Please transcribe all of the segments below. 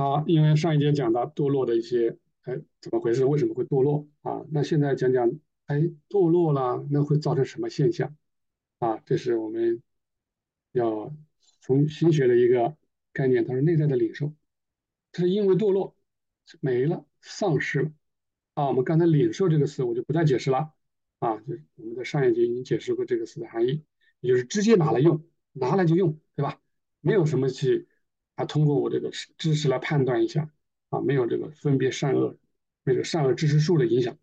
好，因为上一节讲到堕落的一些，哎，怎么回事？为什么会堕落啊？那现在讲讲，哎，堕落了，那会造成什么现象啊？这是我们要从新学的一个概念，它是内在的领受，它是因为堕落没了，丧失了啊。我们刚才领受这个词，我就不再解释了啊。就是我们在上一节已经解释过这个词的含义，也就是直接拿来用，拿来就用，对吧？没有什么去。啊，通过我这个知识来判断一下，啊，没有这个分别善恶，那个善恶知识数的影响。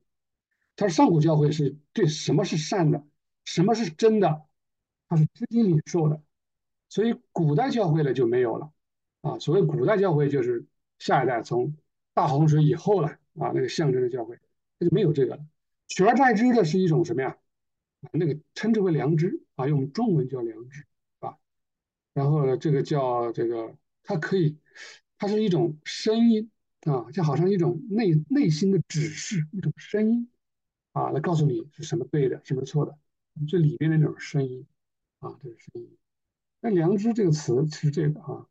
他上古教会是对什么是善的，什么是真的，他是直接领受的，所以古代教会呢就没有了。啊，所谓古代教会就是下一代从大洪水以后了，啊，那个象征的教会，那就没有这个了。取而代之的是一种什么呀？那个称之为良知，啊，用中文叫良知，啊，然后呢，这个叫这个。它可以，它是一种声音啊，就好像一种内内心的指示，一种声音啊，来告诉你是什么对的，什么错的，最里面的那种声音啊，这个声音。那良知这个词其实这个啊，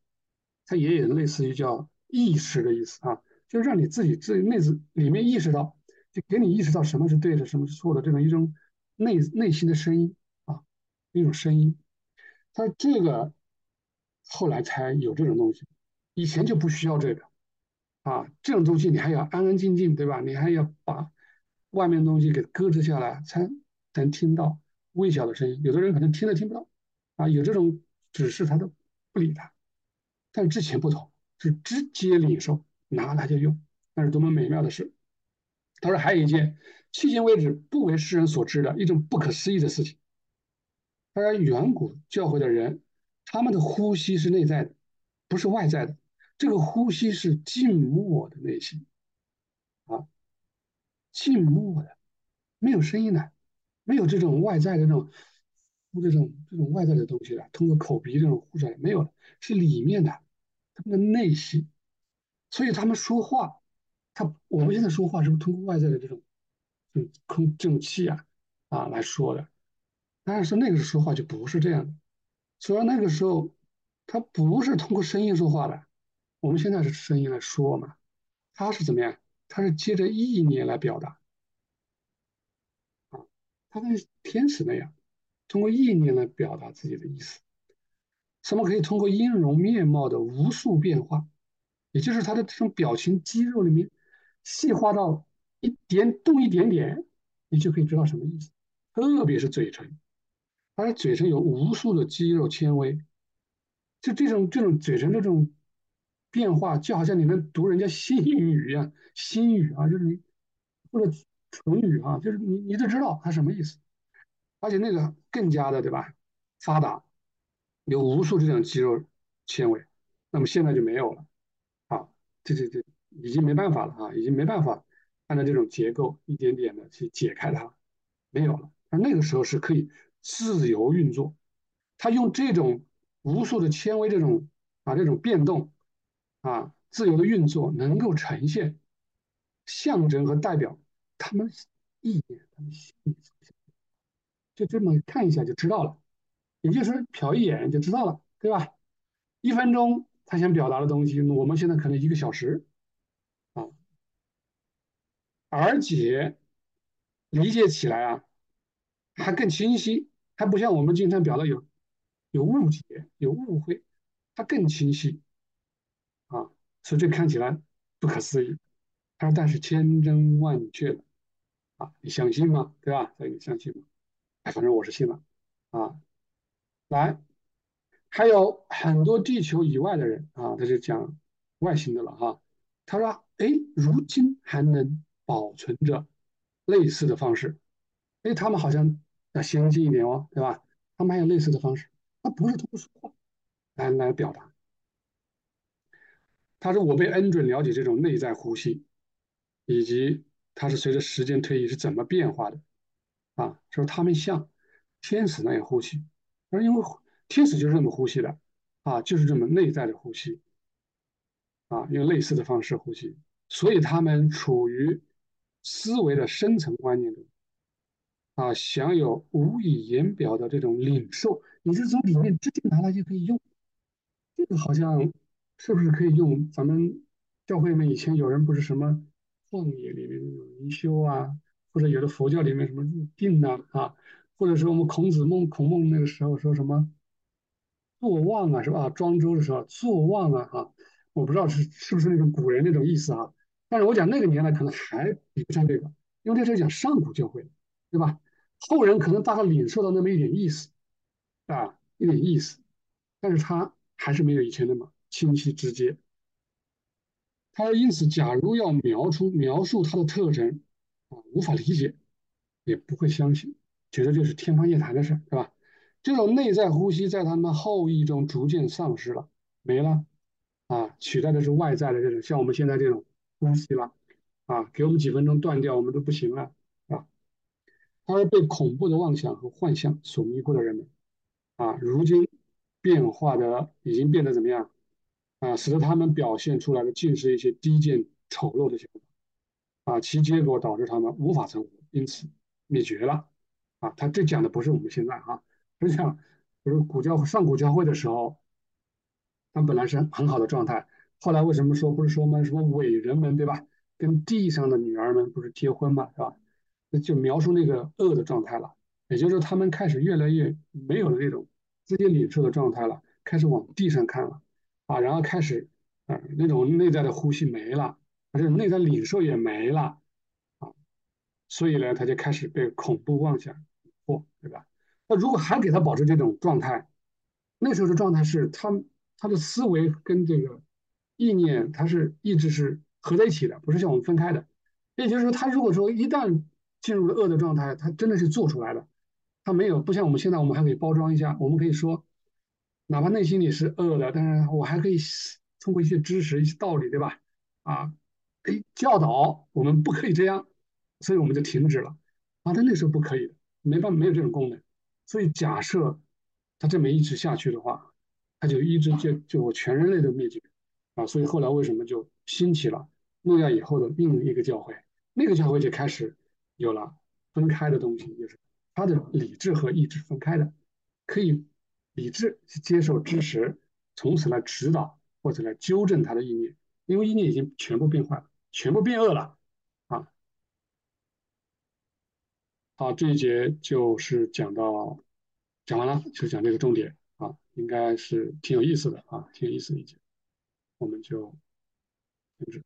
它也有类似于叫意识的意思啊，就是让你自己自己内子里面意识到，就给你意识到什么是对的，什么是错的，这种一种内内心的声音啊，一种声音。它这个。后来才有这种东西，以前就不需要这个，啊，这种东西你还要安安静静，对吧？你还要把外面的东西给搁置下来，才能听到微小的声音。有的人可能听都听不到，啊，有这种指示他都不理他。但是之前不同，是直接领受，拿来就用，那是多么美妙的事。他说还有一件，迄今为止不为世人所知的一种不可思议的事情。他说远古教会的人。他们的呼吸是内在的，不是外在的。这个呼吸是静默的内心，啊，静默的，没有声音的，没有这种外在的这种这种这种外在的东西的，通过口鼻这种呼出来没有了，是里面的，他们的内心。所以他们说话，他我们现在说话是不是通过外在的这种，嗯，空这种气啊啊来说的？但是那个时候说话就不是这样的。所以那个时候，他不是通过声音说话的，我们现在是声音来说嘛，他是怎么样？他是借着意念来表达，啊，他跟天使那样，通过意念来表达自己的意思。什么可以通过音容面貌的无数变化，也就是他的这种表情肌肉里面细化到一点动一点点，你就可以知道什么意思，特别是嘴唇。他的嘴唇有无数的肌肉纤维，就这种这种嘴唇这种变化，就好像你能读人家心语一样，心语啊，就是你或者唇语啊，就是你你都知道它什么意思，而且那个更加的对吧，发达，有无数这种肌肉纤维，那么现在就没有了，啊，这这这已经没办法了啊，已经没办法按照这种结构一点点的去解开它，没有了，而那个时候是可以。自由运作，他用这种无数的纤维，这种啊这种变动啊自由的运作，能够呈现象征和代表他们意念，他们心理就这么看一下就知道了，也就是瞟一眼就知道了，对吧？一分钟他想表达的东西，我们现在可能一个小时啊，而且理解起来啊还更清晰。它不像我们经常表达有有误解、有误会，它更清晰啊，所以这看起来不可思议。他说：“但是千真万确的啊，你相信吗？对吧？所以你相信吗？哎，反正我是信了啊。来，还有很多地球以外的人啊，他就讲外星的了哈。他说：哎，如今还能保存着类似的方式，哎，他们好像。”要先进一点哦，对吧？他们还有类似的方式，他不是通过说话来来表达。他说：“我被恩准了解这种内在呼吸，以及它是随着时间推移是怎么变化的。”啊，说他们像天使那样呼吸，而因为天使就是这么呼吸的，啊，就是这么内在的呼吸，啊，用类似的方式呼吸，所以他们处于思维的深层观念中。啊，享有无以言表的这种领受，你是从里面直接拿来就可以用。这个好像是不是可以用咱们教会里面以前有人不是什么旷野里面那种灵修啊，或者有的佛教里面什么入定呐啊，或者是我们孔子孟孔孟那个时候说什么坐忘啊是吧？庄周的时候坐忘啊啊，我不知道是是不是那种古人那种意思啊，但是我讲那个年代可能还比不上这个，因为这是讲上古教会，对吧？后人可能大概领受到那么一点意思啊，一点意思，但是他还是没有以前那么清晰直接。他因此，假如要描出描述它的特征，啊，无法理解，也不会相信，觉得就是天方夜谭的事，是吧？这种内在呼吸在他们后裔中逐渐丧失了，没了，啊，取代的是外在的这种，像我们现在这种呼吸了，啊，给我们几分钟断掉，我们都不行了，他是被恐怖的妄想和幻象所迷惑的人们，啊，如今变化的已经变得怎么样？啊，使得他们表现出来的尽是一些低贱丑陋的想法，啊，其结果导致他们无法存活，因此灭绝了。啊，他这讲的不是我们现在啊，是讲，比如古教上古教会的时候，他们本来是很好的状态，后来为什么说不是说吗？什么伟人们对吧？跟地上的女儿们不是结婚嘛，是吧？就描述那个恶的状态了，也就是说他们开始越来越没有了那种直接领受的状态了，开始往地上看了。啊，然后开始，啊，那种内在的呼吸没了，而且内在领受也没了，啊，所以呢，他就开始被恐怖妄想惑，对吧？那如果还给他保持这种状态，那时候的状态是他他的思维跟这个意念，他是一直是合在一起的，不是像我们分开的。也就是说，他如果说一旦进入了恶的状态，他真的是做出来的，他没有不像我们现在，我们还可以包装一下，我们可以说。哪怕内心里是恶的，但是我还可以通过一些知识、一些道理，对吧？啊，哎，教导我们不可以这样，所以我们就停止了。啊，他那时候不可以的，没办法，没有这种功能。所以假设他这么一直下去的话，他就一直就就全人类都灭绝啊。所以后来为什么就兴起了诺亚以后的另一个教会？那个教会就开始有了分开的东西，就是他的理智和意志分开的，可以。理智去接受知识，从此来指导或者来纠正他的意念，因为意念已经全部变坏了，全部变恶了，啊，好，这一节就是讲到讲完了，就讲这个重点啊，应该是挺有意思的啊，挺有意思的一节，我们就停止。